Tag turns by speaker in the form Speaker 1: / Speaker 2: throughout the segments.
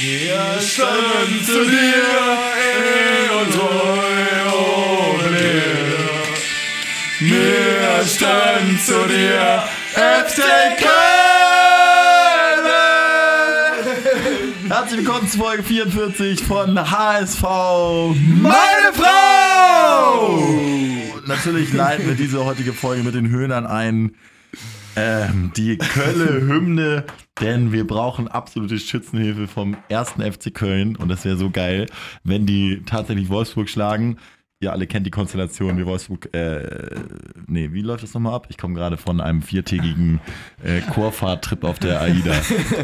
Speaker 1: Wir standen zu dir in und treu und leer. Wir standen zu dir, FC Köln!
Speaker 2: Herzlich willkommen zu Folge 44 von HSV.
Speaker 1: Meine Frau!
Speaker 2: Natürlich leiten wir diese heutige Folge mit den Höhnern ein. Ähm, die Kölle-Hymne, denn wir brauchen absolute Schützenhilfe vom ersten FC Köln und das wäre so geil, wenn die tatsächlich Wolfsburg schlagen. Ihr alle kennt die Konstellation, wie Wolfsburg, äh, nee, wie läuft das nochmal ab? Ich komme gerade von einem viertägigen äh, Chorfahrtrip auf der AIDA.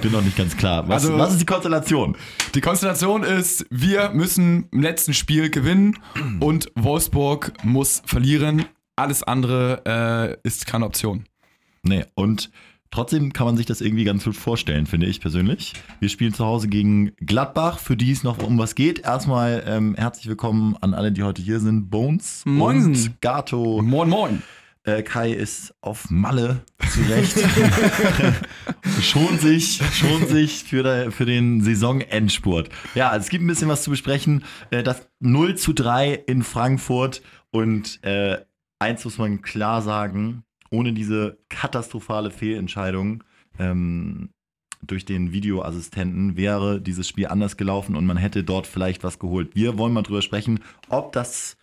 Speaker 2: Bin noch nicht ganz klar. Was,
Speaker 1: Also-
Speaker 2: was ist die Konstellation?
Speaker 1: Die Konstellation ist, wir müssen im letzten Spiel gewinnen und Wolfsburg muss verlieren. Alles andere äh, ist keine Option.
Speaker 2: Nee, und trotzdem kann man sich das irgendwie ganz gut vorstellen, finde ich persönlich. Wir spielen zu Hause gegen Gladbach, für die es noch um was geht. Erstmal ähm, herzlich willkommen an alle, die heute hier sind. Bones
Speaker 3: Moinsen.
Speaker 2: und Gato.
Speaker 1: Moin, moin.
Speaker 2: Äh, Kai ist auf Malle zurecht. schon sich, schon sich für, der, für den Saisonendspurt. Ja, also es gibt ein bisschen was zu besprechen. Äh, das 0 zu 3 in Frankfurt und äh, eins muss man klar sagen, ohne diese katastrophale Fehlentscheidung ähm, durch den Videoassistenten wäre dieses Spiel anders gelaufen und man hätte dort vielleicht was geholt. Wir wollen mal drüber sprechen, ob das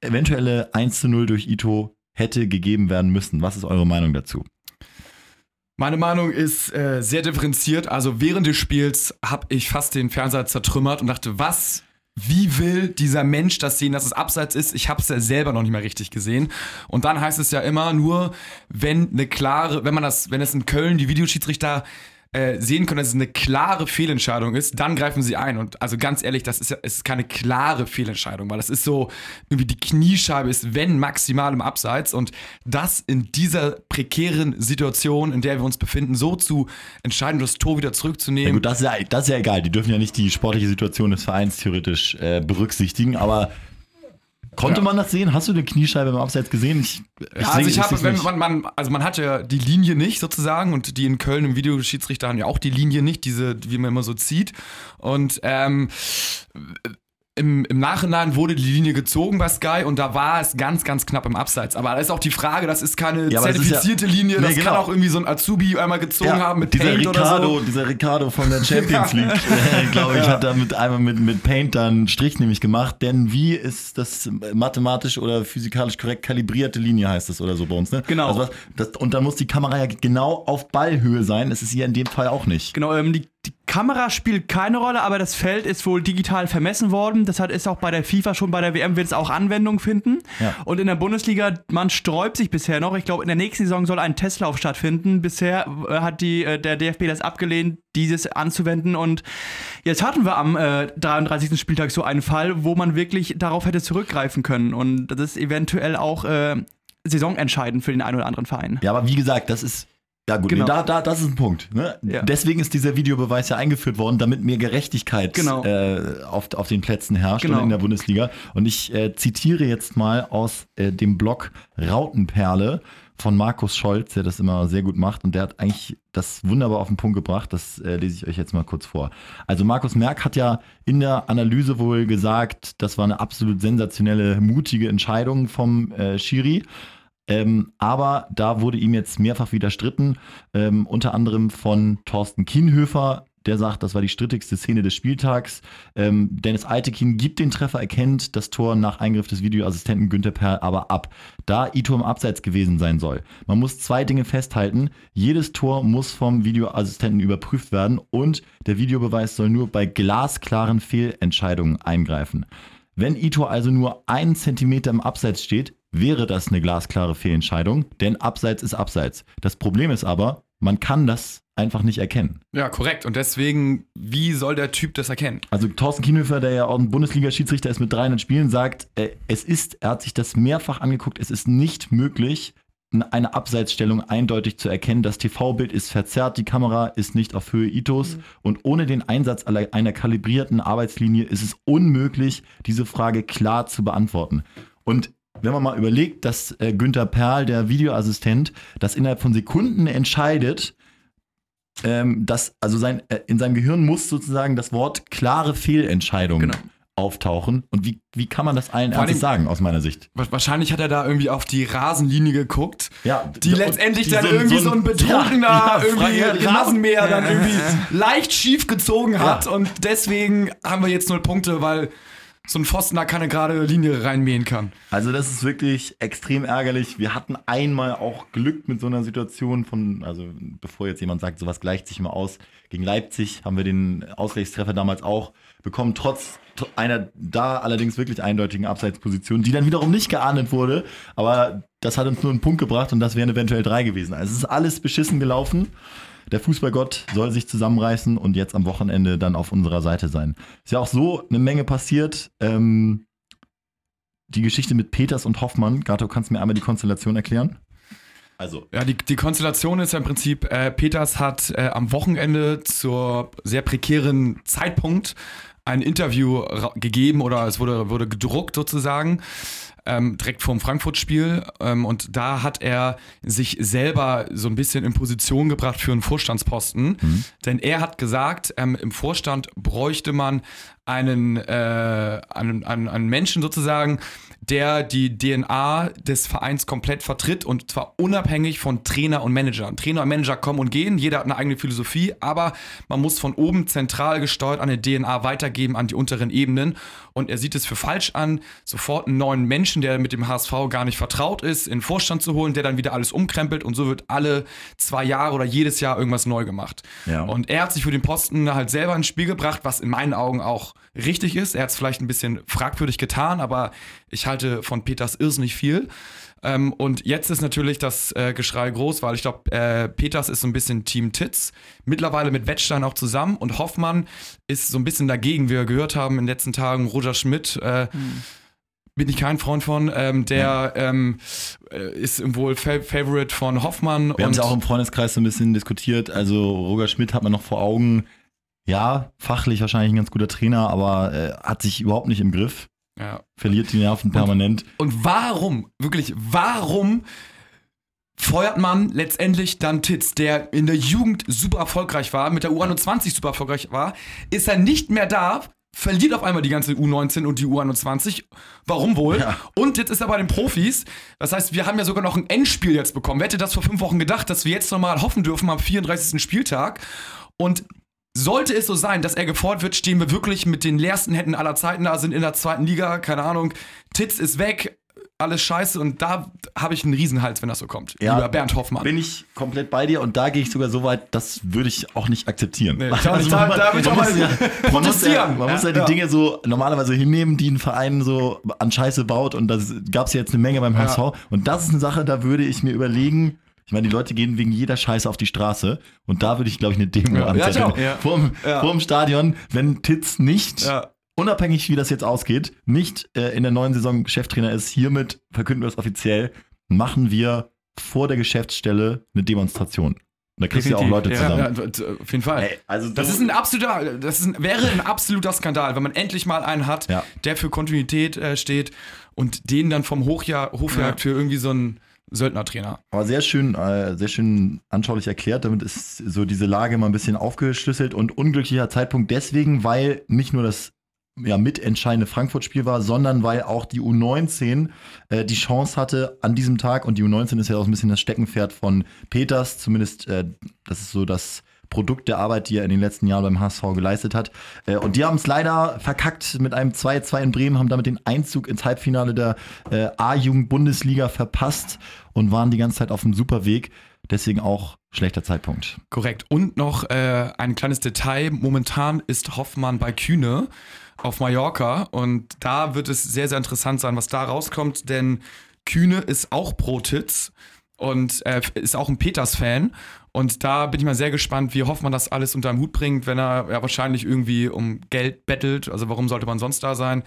Speaker 2: eventuelle 1 zu 0 durch Ito hätte gegeben werden müssen. Was ist eure Meinung dazu?
Speaker 1: Meine Meinung ist äh, sehr differenziert. Also während des Spiels habe ich fast den Fernseher zertrümmert und dachte, was, wie will dieser Mensch das sehen, dass es abseits ist? Ich habe es ja selber noch nicht mal richtig gesehen. Und dann heißt es ja immer nur, wenn eine klare, wenn man das, wenn es in Köln die Videoschiedsrichter äh, sehen können, dass es eine klare Fehlentscheidung ist, dann greifen sie ein. Und also ganz ehrlich, das ist ja ist keine klare Fehlentscheidung, weil das ist so, irgendwie die Kniescheibe ist, wenn maximal im Abseits. Und das in dieser prekären Situation, in der wir uns befinden, so zu entscheiden, das Tor wieder
Speaker 2: Ja,
Speaker 1: zurückzunehmen.
Speaker 2: gut, das ist ja, das ist ja egal. Die dürfen ja nicht die sportliche Situation des Vereins theoretisch äh, berücksichtigen, aber konnte
Speaker 1: Ja.
Speaker 2: man das sehen? Hast du eine Kniescheibe im Abseits gesehen? Ich,
Speaker 1: Ja, also ich habe, wenn
Speaker 2: nicht.
Speaker 1: man, man, also man hat ja die Linie nicht sozusagen und die in Köln im Videoschiedsrichter haben ja auch die Linie nicht, diese, wie man immer so zieht. Und ähm, im, im Nachhinein wurde die Linie gezogen bei Sky und da war es ganz, ganz knapp im Abseits. Aber da ist auch die Frage, das ist keine
Speaker 2: Ja, das ist
Speaker 1: zertifizierte Linie,
Speaker 2: Nee,
Speaker 1: das
Speaker 2: genau.
Speaker 1: kann auch irgendwie so ein Azubi einmal gezogen haben mit
Speaker 2: dieser
Speaker 1: Paint oder
Speaker 2: Ricardo,
Speaker 1: so.
Speaker 2: dieser Ricardo von der Champions
Speaker 1: Ja.
Speaker 2: League, äh, glaube ich,
Speaker 1: Ja.
Speaker 2: hat da mit einmal mit, mit Paint dann einen Strich nämlich gemacht. Denn wie ist das mathematisch oder physikalisch korrekt kalibrierte Linie heißt das oder so bei uns, ne?
Speaker 3: Genau.
Speaker 2: Also was, das, und dann muss die Kamera ja genau auf Ballhöhe sein. Es ist hier in dem Fall auch nicht.
Speaker 3: Genau, ähm, die, die Kamera spielt keine Rolle, aber das Feld ist wohl digital vermessen worden. Das hat, ist auch bei der FIFA schon, bei der WM wird es auch Anwendung finden.
Speaker 2: Ja.
Speaker 3: Und in der Bundesliga, man sträubt sich bisher noch. Ich glaube, in der nächsten Saison soll ein Testlauf stattfinden. Bisher äh, hat die, äh, der DFB das abgelehnt, dieses anzuwenden. Und jetzt hatten wir am äh, 33. Spieltag so einen Fall, wo man wirklich darauf hätte zurückgreifen können. Und das ist eventuell auch äh, saisonentscheidend für den einen oder anderen Verein.
Speaker 2: Ja, aber wie gesagt, das ist. Ja, gut,
Speaker 3: Genau.
Speaker 2: nee, da, da, das ist ein Punkt. Ne?
Speaker 3: Ja.
Speaker 2: Deswegen ist dieser Videobeweis ja eingeführt worden, damit mehr Gerechtigkeit
Speaker 3: Genau.
Speaker 2: äh, auf, auf den Plätzen herrscht
Speaker 3: Genau.
Speaker 2: und in der Bundesliga. Und ich äh, zitiere jetzt mal aus äh, dem Blog Rautenperle von Markus Scholz, der das immer sehr gut macht. Und der hat eigentlich das wunderbar auf den Punkt gebracht. Das äh, lese ich euch jetzt mal kurz vor. Also Markus Merck hat ja in der Analyse wohl gesagt, das war eine absolut sensationelle, mutige Entscheidung vom äh, Schiri. Ähm, aber da wurde ihm jetzt mehrfach widerstritten, ähm, unter anderem von Thorsten Kienhöfer, der sagt, das war die strittigste Szene des Spieltags. Ähm, Dennis Eitekin gibt den Treffer, erkennt das Tor nach Eingriff des Videoassistenten Günther Perl aber ab, da Ito im Abseits gewesen sein soll. Man muss zwei Dinge festhalten. Jedes Tor muss vom Videoassistenten überprüft werden und der Videobeweis soll nur bei glasklaren Fehlentscheidungen eingreifen. Wenn Ito also nur einen Zentimeter im Abseits steht, wäre das eine glasklare Fehlentscheidung, denn Abseits ist Abseits. Das Problem ist aber, man kann das einfach nicht erkennen.
Speaker 1: Ja, korrekt. Und deswegen, wie soll der Typ das erkennen?
Speaker 2: Also Thorsten Kienhöfer, der ja auch ein Bundesliga-Schiedsrichter ist mit 300 Spielen, sagt, äh, es ist, er hat sich das mehrfach angeguckt, es ist nicht möglich, eine Abseitsstellung eindeutig zu erkennen. Das TV-Bild ist verzerrt, die Kamera ist nicht auf Höhe Itos und ohne den Einsatz einer kalibrierten Arbeitslinie ist es unmöglich, diese Frage klar zu beantworten. Und wenn man mal überlegt, dass äh, Günther Perl, der Videoassistent, das innerhalb von Sekunden entscheidet, ähm, dass, also sein, äh, in seinem Gehirn muss sozusagen das Wort klare Fehlentscheidung
Speaker 3: Genau.
Speaker 2: auftauchen. Und wie, wie kann man das allen Ernstes sagen, aus meiner Sicht?
Speaker 1: Wa- Wahrscheinlich hat er da irgendwie auf die Rasenlinie geguckt.
Speaker 2: Ja,
Speaker 1: Die letztendlich
Speaker 2: die
Speaker 1: dann irgendwie so ein, betrunkener
Speaker 2: ja, ja,
Speaker 1: irgendwie Rasenmäher dann irgendwie leicht schief gezogen hat und deswegen haben wir jetzt null Punkte, weil so ein Pfosten da keine gerade Linie reinmähen kann.
Speaker 2: Also das ist wirklich extrem ärgerlich. Wir hatten einmal auch Glück mit so einer Situation von, also bevor jetzt jemand sagt, sowas gleicht sich mal aus, gegen Leipzig haben wir den Ausgleichstreffer damals auch bekommen, trotz tr- einer da allerdings wirklich eindeutigen Abseitsposition, die dann wiederum nicht geahndet wurde, aber das hat uns nur einen Punkt gebracht und das wären eventuell drei gewesen. Also es ist alles beschissen gelaufen. Der Fußballgott soll sich zusammenreißen und jetzt am Wochenende dann auf unserer Seite sein. Ist ja auch so eine Menge passiert. Ähm, die Geschichte mit Peters und Hoffmann. Gato, kannst du mir einmal die Konstellation erklären? Also,
Speaker 1: Ja, die, die Konstellation ist ja im Prinzip, äh, Peters hat äh, am Wochenende zur sehr prekären Zeitpunkt ein Interview gegeben oder es wurde, wurde gedruckt sozusagen, ähm, direkt vorm Frankfurt-Spiel. Ähm, und da hat er sich selber so ein bisschen in Position gebracht für einen Vorstandsposten. Denn er hat gesagt, ähm, im Vorstand bräuchte man einen, äh, einen, einen, einen Menschen sozusagen, der die DNA des Vereins komplett vertritt und zwar unabhängig von Trainer und Manager. Trainer und Manager kommen und gehen, jeder hat eine eigene Philosophie, aber man muss von oben zentral gesteuert eine DNA weitergeben an die unteren Ebenen. Und er sieht es für falsch an, sofort einen neuen Menschen, der mit dem HSV gar nicht vertraut ist, in den Vorstand zu holen, der dann wieder alles umkrempelt und so wird alle zwei Jahre oder jedes Jahr irgendwas neu gemacht.
Speaker 2: Ja.
Speaker 1: Und er hat sich für den Posten halt selber ins Spiel gebracht, was in meinen Augen auch richtig ist. Er hat es vielleicht ein bisschen fragwürdig getan, aber ich halte von Peters irrsinnig viel. Ähm, und jetzt ist natürlich das äh, Geschrei groß, weil ich glaube, äh, Peters ist so ein bisschen Team Titz, mittlerweile mit Wettstein auch zusammen und Hoffmann ist so ein bisschen dagegen, wie wir gehört haben in den letzten Tagen. Roger Schmidt äh, bin ich kein Freund von, ähm, der ähm, äh, ist wohl Fa Favorite von Hoffmann.
Speaker 2: wir haben es auch im Freundeskreis so ein bisschen diskutiert. Also, Roger Schmidt hat man noch vor Augen. Ja, fachlich wahrscheinlich ein ganz guter Trainer, aber äh, hat sich überhaupt nicht im Griff.
Speaker 1: ja.
Speaker 2: Verliert die Nerven permanent.
Speaker 1: Und warum, wirklich, warum feuert man letztendlich dann Titz, der in der Jugend super erfolgreich war, mit der U21 super erfolgreich war, ist er nicht mehr da, verliert auf einmal die ganze U19 und die U21. Warum wohl?
Speaker 2: Ja.
Speaker 1: Und jetzt ist er bei den Profis. Das heißt, wir haben ja sogar noch ein Endspiel jetzt bekommen. Wer hätte das vor fünf Wochen gedacht, dass wir jetzt nochmal hoffen dürfen am 34. Spieltag? Und sollte es so sein, dass er gefordert wird, stehen wir wirklich mit den leersten Händen aller Zeiten da, sind in der zweiten Liga, keine Ahnung, Titz ist weg, alles scheiße und da habe ich einen Riesenhals, wenn das so kommt.
Speaker 2: Ja,
Speaker 1: Lieber Bernd Hoffmann.
Speaker 2: Bin ich komplett bei dir und da gehe ich sogar so weit, das würde ich auch nicht akzeptieren.
Speaker 1: Nee, auch nicht. Da- da will ich auch mal
Speaker 2: ja, man muss ja, man muss ja die
Speaker 1: Ja.
Speaker 2: Dinge so normalerweise hinnehmen, die ein Verein so an Scheiße baut und das gab es jetzt eine Menge beim HSV und das ist eine Sache, da würde ich mir überlegen, ich meine, die Leute gehen wegen jeder Scheiße auf die Straße und da würde ich, glaube ich, eine Demo
Speaker 1: Ja,
Speaker 2: anzetteln.
Speaker 1: auch, ja.
Speaker 2: Vorm,
Speaker 1: Ja.
Speaker 2: vorm Stadion, wenn Titz nicht
Speaker 1: Ja.
Speaker 2: unabhängig wie das jetzt ausgeht, nicht äh, in der neuen Saison Cheftrainer ist, hiermit verkünden wir das offiziell, machen wir vor der Geschäftsstelle eine Demonstration. Und da kriegst du ja auch Leute
Speaker 3: Definitiv,
Speaker 1: Ja,
Speaker 2: zusammen.
Speaker 1: ja, auf jeden Fall.
Speaker 2: Ey, also
Speaker 1: Das
Speaker 2: so-
Speaker 1: ist ein absoluter, das ein, wäre ein absoluter Skandal, wenn man endlich mal einen hat,
Speaker 2: Ja.
Speaker 1: der für Kontinuität äh, steht und den dann vom Hochjahr, Hofjagd für irgendwie so einen Söldnertrainer.
Speaker 2: Aber sehr schön, äh, sehr schön anschaulich erklärt. Damit ist so diese Lage mal ein bisschen aufgeschlüsselt und unglücklicher Zeitpunkt deswegen, weil nicht nur das ja, mitentscheidende Frankfurt-Spiel war, sondern weil auch die U19 äh, die Chance hatte an diesem Tag und die U19 ist ja auch ein bisschen das Steckenpferd von Peters, zumindest äh, das ist so das Produkt der Arbeit, die er in den letzten Jahren beim HSV geleistet hat. Äh, und die haben es leider verkackt mit einem 2-2 in Bremen, haben damit den Einzug ins Halbfinale der äh, A-Jugend-Bundesliga verpasst und waren die ganze Zeit auf dem super Weg. Deswegen auch schlechter Zeitpunkt.
Speaker 1: Korrekt. Und noch äh, ein kleines Detail. Momentan ist Hoffmann bei Kühne auf Mallorca und da wird es sehr, sehr interessant sein, was da rauskommt, denn Kühne ist auch Pro-Titz und äh, ist auch ein Peters-Fan. Und da bin ich mal sehr gespannt, wie Hoffmann das alles unter den Hut bringt, wenn er ja wahrscheinlich irgendwie um Geld bettelt. Also warum sollte man sonst da sein?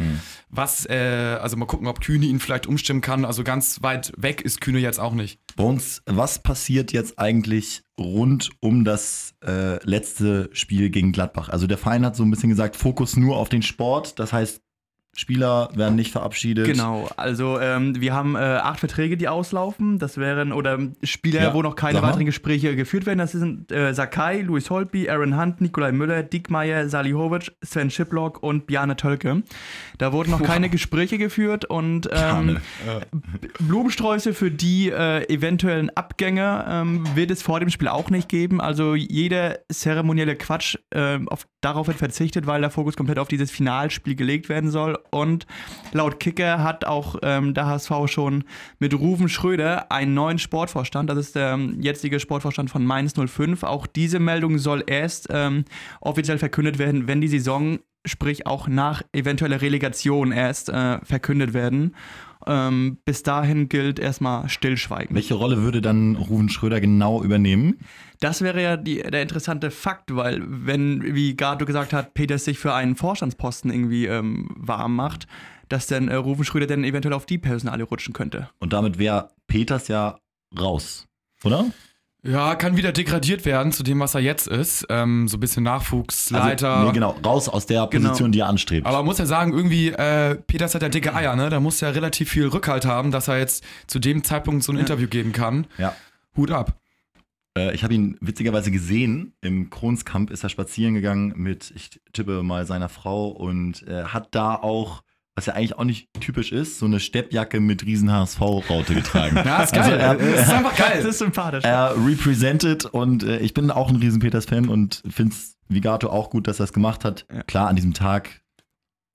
Speaker 1: Was, äh, also mal gucken, ob Kühne ihn vielleicht umstimmen kann. Also ganz weit weg ist Kühne jetzt auch nicht.
Speaker 2: Bei uns, was passiert jetzt eigentlich rund um das äh, letzte Spiel gegen Gladbach? Also der Verein hat so ein bisschen gesagt, Fokus nur auf den Sport. Das heißt, Spieler werden nicht verabschiedet.
Speaker 3: Genau, also ähm, wir haben äh, acht Verträge, die auslaufen. Das wären, oder Spieler,
Speaker 2: Ja,
Speaker 3: wo noch keine weiteren Gespräche geführt werden. Das sind äh, Sakai, Louis Holtby, Aaron Hunt, Nikolai Müller, Diekmeyer, Salihovic, Sven Schiplock und Bjarne Tölke. Da wurden noch keine Gespräche geführt und ähm, Blumensträuße für die äh, eventuellen Abgänge ähm, wird es vor dem Spiel auch nicht geben. Also jeder zeremonielle Quatsch ähm, auf, darauf wird verzichtet, weil der Fokus komplett auf dieses Finalspiel gelegt werden soll. Und laut Kicker hat auch ähm, der HSV schon mit Ruven Schröder einen neuen Sportvorstand. Das ist der ähm, jetzige Sportvorstand von Mainz 05. Auch diese Meldung soll erst ähm, offiziell verkündet werden, wenn die Saison, sprich auch nach eventueller Relegation erst äh, verkündet werden. Ähm, bis dahin gilt erstmal Stillschweigen.
Speaker 2: Welche Rolle würde dann Ruven Schröder genau übernehmen?
Speaker 3: Das wäre ja die, der interessante Fakt, weil wenn, wie Gato gesagt hat, Peters sich für einen Vorstandsposten irgendwie ähm, warm macht, dass dann äh, Rufen Schröder dann eventuell auf die Personale rutschen könnte.
Speaker 2: Und damit wäre Peters ja raus, oder?
Speaker 1: Ja, kann wieder degradiert werden zu dem, was er jetzt ist. Ähm, so ein bisschen Nachwuchsleiter.
Speaker 2: Also, nee, genau, raus aus der
Speaker 3: Genau.
Speaker 2: Position, die er anstrebt.
Speaker 1: Aber man muss ja sagen, irgendwie, äh, Peters hat ja dicke Eier, ne? Da muss ja relativ viel Rückhalt haben, dass er jetzt zu dem Zeitpunkt so ein
Speaker 3: Ja.
Speaker 1: Interview geben kann.
Speaker 2: ja.
Speaker 1: Hut ab.
Speaker 2: Äh, ich habe ihn witzigerweise gesehen. Im Kronskamp ist er spazieren gegangen mit, ich tippe mal, seiner Frau und äh, hat da auch, was ja eigentlich auch nicht typisch ist, so eine Steppjacke mit riesen HSV-Raute getragen.
Speaker 1: Ja, ist geil.
Speaker 2: Also er-
Speaker 1: das ist einfach
Speaker 3: Das
Speaker 1: geil.
Speaker 3: ist sympathisch.
Speaker 2: er represented und äh, ich bin auch ein riesen Peters-Fan und finde es wie Gato auch gut, dass er es gemacht hat.
Speaker 3: Ja.
Speaker 2: Klar, an diesem Tag.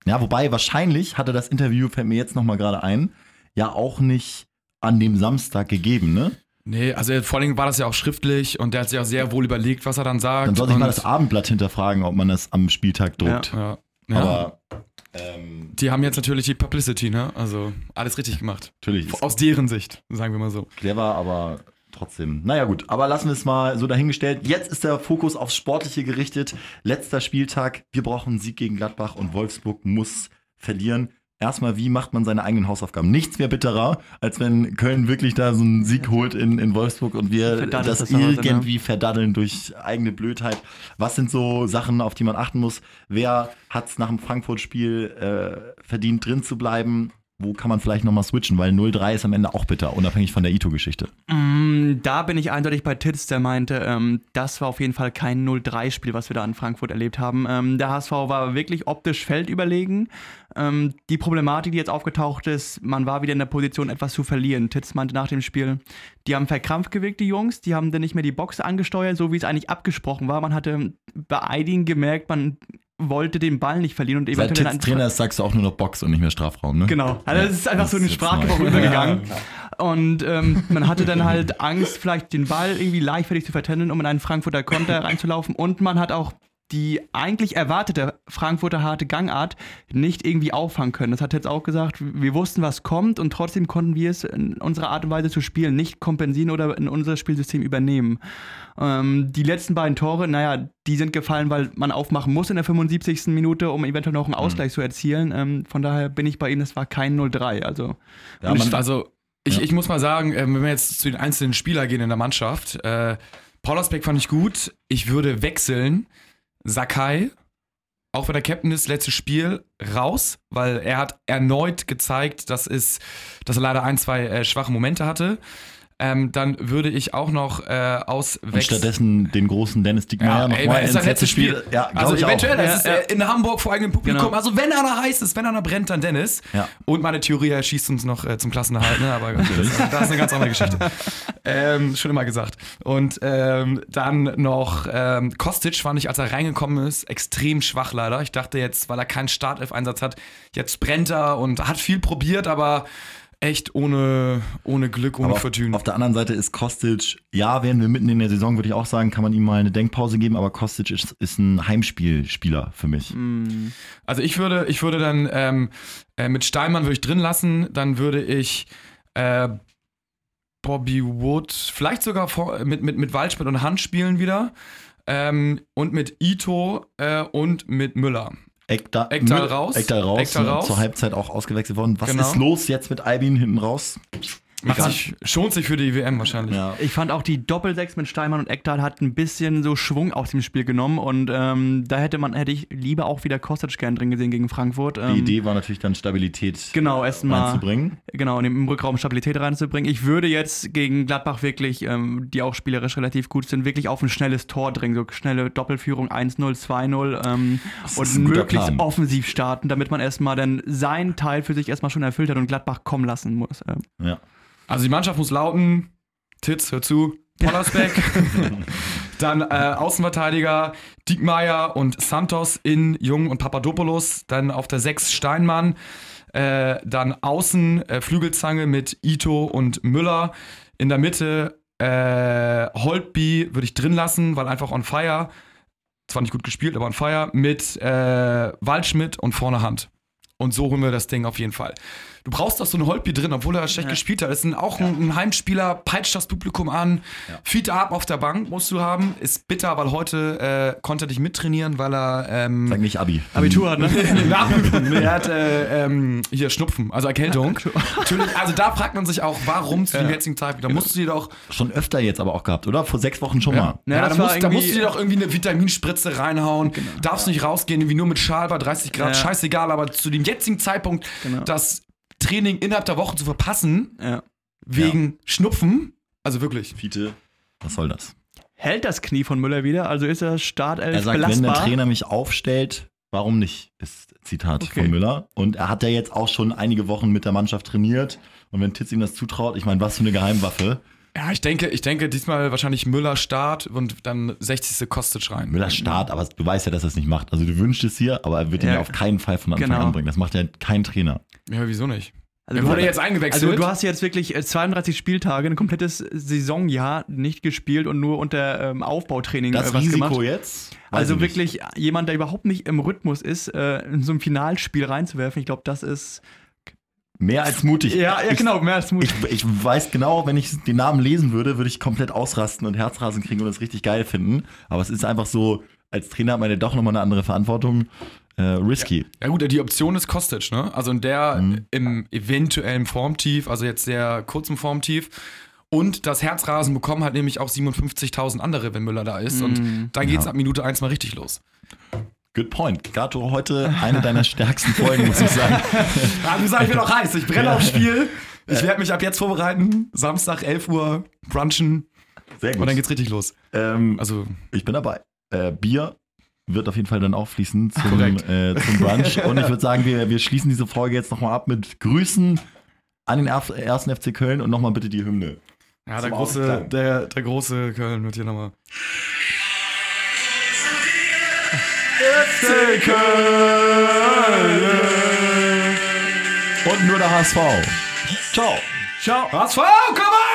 Speaker 2: Ja, wobei wahrscheinlich hatte das Interview, fällt mir jetzt nochmal gerade ein, ja auch nicht an dem Samstag gegeben, ne?
Speaker 1: Nee, also vor allem war das ja auch schriftlich und der hat sich auch sehr wohl überlegt, was er dann sagt.
Speaker 2: Dann soll sich mal das Abendblatt hinterfragen, ob man das am Spieltag druckt.
Speaker 1: Ja. Ja.
Speaker 2: Aber ähm,
Speaker 1: Die haben jetzt natürlich die Publicity, ne? Also alles richtig gemacht.
Speaker 2: natürlich
Speaker 1: Aus deren Sicht, sagen wir mal so.
Speaker 2: clever, aber trotzdem. Naja, gut. Aber lassen wir es mal so dahingestellt. Jetzt ist der Fokus aufs Sportliche gerichtet. Letzter Spieltag. Wir brauchen einen Sieg gegen Gladbach und Wolfsburg muss verlieren. Erstmal, wie macht man seine eigenen Hausaufgaben? Nichts wäre bitterer, als wenn Köln wirklich da so einen Sieg holt in, in Wolfsburg und wir das
Speaker 3: das ne?
Speaker 2: irgendwie verdaddeln durch eigene Blödheit. Was sind so Sachen, auf die man achten muss? Wer hat es nach dem Frankfurt-Spiel äh, verdient, drin zu bleiben? Wo kann man vielleicht nochmal switchen? Weil 0-3 ist am Ende auch bitter, unabhängig von der Ito-Geschichte.
Speaker 3: Mm, Da bin ich eindeutig bei Titz, der meinte, ähm, das war auf jeden Fall kein 0-3-Spiel, was wir da in Frankfurt erlebt haben. Ähm, der HSV war wirklich optisch feldüberlegen. Ähm, die Problematik, die jetzt aufgetaucht ist, man war wieder in der Position, etwas zu verlieren. Titz meinte nach dem Spiel, die haben verkrampft gewirkt, die Jungs, die haben dann nicht mehr die Box angesteuert, so wie es eigentlich abgesprochen war. Man hatte bei einigen gemerkt, man wollte den Ball nicht verlieren und
Speaker 2: Seit
Speaker 3: eventuell
Speaker 2: Titz Trainer ist, sagst du auch nur noch Box und nicht mehr Strafraum, ne?
Speaker 3: Genau. Also das ist einfach
Speaker 2: das
Speaker 3: so eine
Speaker 2: ist jetzt
Speaker 3: Sprachgebrauch
Speaker 2: neu.
Speaker 3: übergegangen. Und ähm, man hatte dann halt Angst, vielleicht den Ball irgendwie leichtfertig zu vertändeln, um in einen Frankfurter Konter reinzulaufen. Und man hat auch die eigentlich erwartete Frankfurter harte Gangart nicht irgendwie auffangen können. Das hat jetzt auch gesagt, wir wussten, was kommt und trotzdem konnten wir es in unserer Art und Weise zu spielen nicht kompensieren oder in unser Spielsystem übernehmen. Ähm, die letzten beiden Tore, naja, die sind gefallen, weil man aufmachen muss in der 75. Minute, um eventuell noch einen Ausgleich zu erzielen. Ähm, von daher bin ich bei Ihnen, es war kein 0-3. Also
Speaker 2: Ja, man,
Speaker 1: ich, also, ich,
Speaker 2: Ja.
Speaker 1: ich muss mal sagen, ähm, wenn wir jetzt zu den einzelnen Spielern gehen in der Mannschaft, äh, Paul Asbeck fand ich gut. Ich würde wechseln. Sakai, auch wenn der Captain ist, letztes Spiel raus, weil er hat erneut gezeigt, dass, es, dass er leider ein, zwei äh, schwache Momente hatte. Ähm, dann würde ich auch noch äh,
Speaker 2: und
Speaker 1: auswechseln.
Speaker 2: stattdessen den großen Dennis Diekmeyer
Speaker 1: Ja,
Speaker 2: noch
Speaker 1: ey,
Speaker 2: mal
Speaker 1: das ist
Speaker 2: ins letzte
Speaker 1: letztes Spiel.
Speaker 2: Ja,
Speaker 1: also
Speaker 2: ich
Speaker 1: eventuell,
Speaker 2: auch.
Speaker 1: das ist
Speaker 3: Ja,
Speaker 1: äh, in Hamburg vor eigenem Publikum.
Speaker 3: Genau.
Speaker 1: Also wenn einer heiß ist, wenn einer brennt, dann Dennis.
Speaker 2: Ja.
Speaker 1: Und meine Theorie, er schießt uns noch äh, zum Klassenerhalt, ne? aber gut, das, ist- das ist eine ganz andere Geschichte. ähm, schon immer gesagt. Und ähm, dann noch ähm, Kostic fand ich, als er reingekommen ist, extrem schwach leider. Ich dachte jetzt, weil er keinen Startelf-Einsatz hat, jetzt brennt er und hat viel probiert, aber echt ohne, ohne Glück, ohne
Speaker 2: Aber auf, auf der anderen Seite ist Kostic, ja, wären wir mitten in der Saison, würde ich auch sagen, kann man ihm mal eine Denkpause geben, aber Kostic ist, ist ein Heimspielspieler für mich.
Speaker 3: mh,
Speaker 1: Also ich würde, ich würde dann ähm, äh, mit Steinmann würde ich drin lassen, dann würde ich äh, Bobby Wood, vielleicht sogar vor, mit, mit, mit Waldschmidt und Hand spielen wieder. Ähm, und mit Ito äh, und mit Müller.
Speaker 2: Ekdal Müll-
Speaker 1: raus.
Speaker 2: Ekdal raus,
Speaker 1: Ekdal
Speaker 2: ne,
Speaker 1: raus.
Speaker 2: zur Halbzeit auch ausgewechselt worden. Was
Speaker 1: Genau.
Speaker 2: ist los jetzt mit Albin hinten raus?
Speaker 1: Macht sich, schont sich für die WM wahrscheinlich.
Speaker 2: Ja.
Speaker 3: Ich fand auch die Doppelsechs mit Steinmann und Eckdahl hat ein bisschen so Schwung aus dem Spiel genommen und ähm, da hätte man hätte ich lieber auch wieder Kostic gern drin gesehen gegen Frankfurt. Ähm,
Speaker 2: Die Idee war natürlich dann Stabilität
Speaker 3: Genau, erstmal
Speaker 2: reinzubringen.
Speaker 3: genau in dem Rückraum Stabilität reinzubringen. Ich würde jetzt gegen Gladbach wirklich, ähm, die auch spielerisch relativ gut sind, wirklich auf ein schnelles Tor dringen, so schnelle Doppelführung 1-0, 2-0 ähm, und möglichst
Speaker 2: Plan.
Speaker 3: offensiv starten, damit man erstmal dann seinen Teil für sich erstmal schon erfüllt hat und Gladbach kommen lassen muss. Ähm,
Speaker 2: Ja.
Speaker 1: Also die Mannschaft muss lauten, Titz, hör zu, Pollersbeck. Dann äh, Außenverteidiger Diekmeyer und Santos in Jung und Papadopoulos. Dann auf der 6 Steinmann. Äh, dann außen äh, Flügelzange mit Ito und Müller. In der Mitte äh, Holtby würde ich drin lassen, weil einfach on fire. Zwar nicht gut gespielt, aber on fire. Mit äh, Waldschmidt und vorne Hand. Und so holen wir das Ding auf jeden Fall. Du brauchst doch so einen Holtby drin, obwohl er schlecht
Speaker 3: Ja.
Speaker 1: gespielt hat. Das ist ein, auch ein, ein Heimspieler, peitscht das Publikum an.
Speaker 2: Ja.
Speaker 1: Fiete ab auf der Bank musst du haben. Ist bitter, weil heute äh, konnte er nicht mittrainieren, weil er ähm,
Speaker 2: Sag nicht Abi.
Speaker 3: Abitur hat, ne?
Speaker 1: er hat äh, ähm, hier Schnupfen, also Erkältung. Natürlich, also da fragt man sich auch, warum zu dem jetzigen Zeitpunkt. Da musst du dir doch,
Speaker 2: Schon öfter jetzt aber auch gehabt, oder? Vor sechs Wochen schon mal.
Speaker 3: Ja,
Speaker 1: da, musst, da musst du dir doch irgendwie eine Vitaminspritze reinhauen. Darfst nicht rausgehen, irgendwie nur mit Schal bei 30 Grad,
Speaker 3: Ja.
Speaker 1: scheißegal. Aber zu dem jetzigen Zeitpunkt
Speaker 3: Genau.
Speaker 1: das Training innerhalb der Woche zu verpassen,
Speaker 3: Ja.
Speaker 1: wegen Schnupfen, also wirklich.
Speaker 2: Fiete, was soll das?
Speaker 3: Hält das Knie von Müller wieder? Also ist das Startelf
Speaker 2: Er sagt, wenn der
Speaker 3: belastbar?
Speaker 2: Trainer mich aufstellt, warum nicht? Ist Zitat
Speaker 3: Okay.
Speaker 2: von Müller. Und er hat ja jetzt auch schon einige Wochen mit der Mannschaft trainiert. Und wenn Titz ihm das zutraut, ich meine, was für eine Geheimwaffe.
Speaker 1: Ja, ich denke, ich denke diesmal wahrscheinlich Müller Start und dann 60. Kostic rein.
Speaker 2: Müller Start, aber du weißt ja, dass er es nicht macht. Also du wünschst es hier, aber er wird ihn
Speaker 3: Ja.
Speaker 2: ja auf keinen Fall von Anfang
Speaker 3: Genau.
Speaker 2: an bringen. Das macht ja kein Trainer.
Speaker 1: Ja, wieso nicht?
Speaker 3: Also
Speaker 1: Er
Speaker 3: du,
Speaker 1: wurde
Speaker 3: hast-
Speaker 1: jetzt eingewechselt.
Speaker 3: also du hast jetzt wirklich äh, 32 Spieltage, ein komplettes Saisonjahr nicht gespielt und nur unter ähm, Aufbautraining
Speaker 2: Das
Speaker 3: äh, was
Speaker 2: Risiko
Speaker 3: gemacht.
Speaker 2: jetzt? weiß
Speaker 3: Also wirklich jemand, der überhaupt nicht im Rhythmus ist, äh, in so ein Finalspiel reinzuwerfen, ich glaube, das ist.
Speaker 2: Mehr als mutig.
Speaker 3: Ja, ja,
Speaker 2: Ich-
Speaker 3: genau, mehr als mutig.
Speaker 2: Ich, ich weiß genau, wenn ich den Namen lesen würde, würde ich komplett ausrasten und Herzrasen kriegen und das richtig geil finden. Aber es ist einfach so, als Trainer hat man ja doch nochmal eine andere Verantwortung. Äh, risky.
Speaker 1: Ja gut, die Option ist Kostic, ne? Also in der
Speaker 2: Mhm.
Speaker 1: im eventuellen Formtief, also jetzt sehr kurzem Formtief. Und das Herzrasen bekommen halt nämlich auch 57.000 andere, wenn Müller da ist. Und
Speaker 3: Mhm.
Speaker 1: dann geht's
Speaker 2: Ja.
Speaker 1: ab Minute 1 mal richtig los.
Speaker 2: Good point. Gato, heute eine deiner stärksten Folgen, muss ich sagen.
Speaker 1: Ja, du sagst, ich bin auch heiß. Ich brenne aufs Spiel. Ich werde mich ab jetzt vorbereiten. Samstag, 11 Uhr, brunchen.
Speaker 2: Sehr gut.
Speaker 1: Und dann geht's richtig los.
Speaker 2: ähm,
Speaker 1: Also,
Speaker 2: ich bin dabei. Äh, Bier wird auf jeden Fall dann auch fließen zum, äh, zum Brunch. Und ich würde sagen, wir, wir schließen diese Folge jetzt nochmal ab mit Grüßen an den ersten FC Köln und nochmal bitte die Hymne.
Speaker 1: ja, der große, der, der große Köln wird hier nochmal.
Speaker 2: FC Köln! Und nur der HSV. Ciao.
Speaker 1: Ciao. HSV, komm!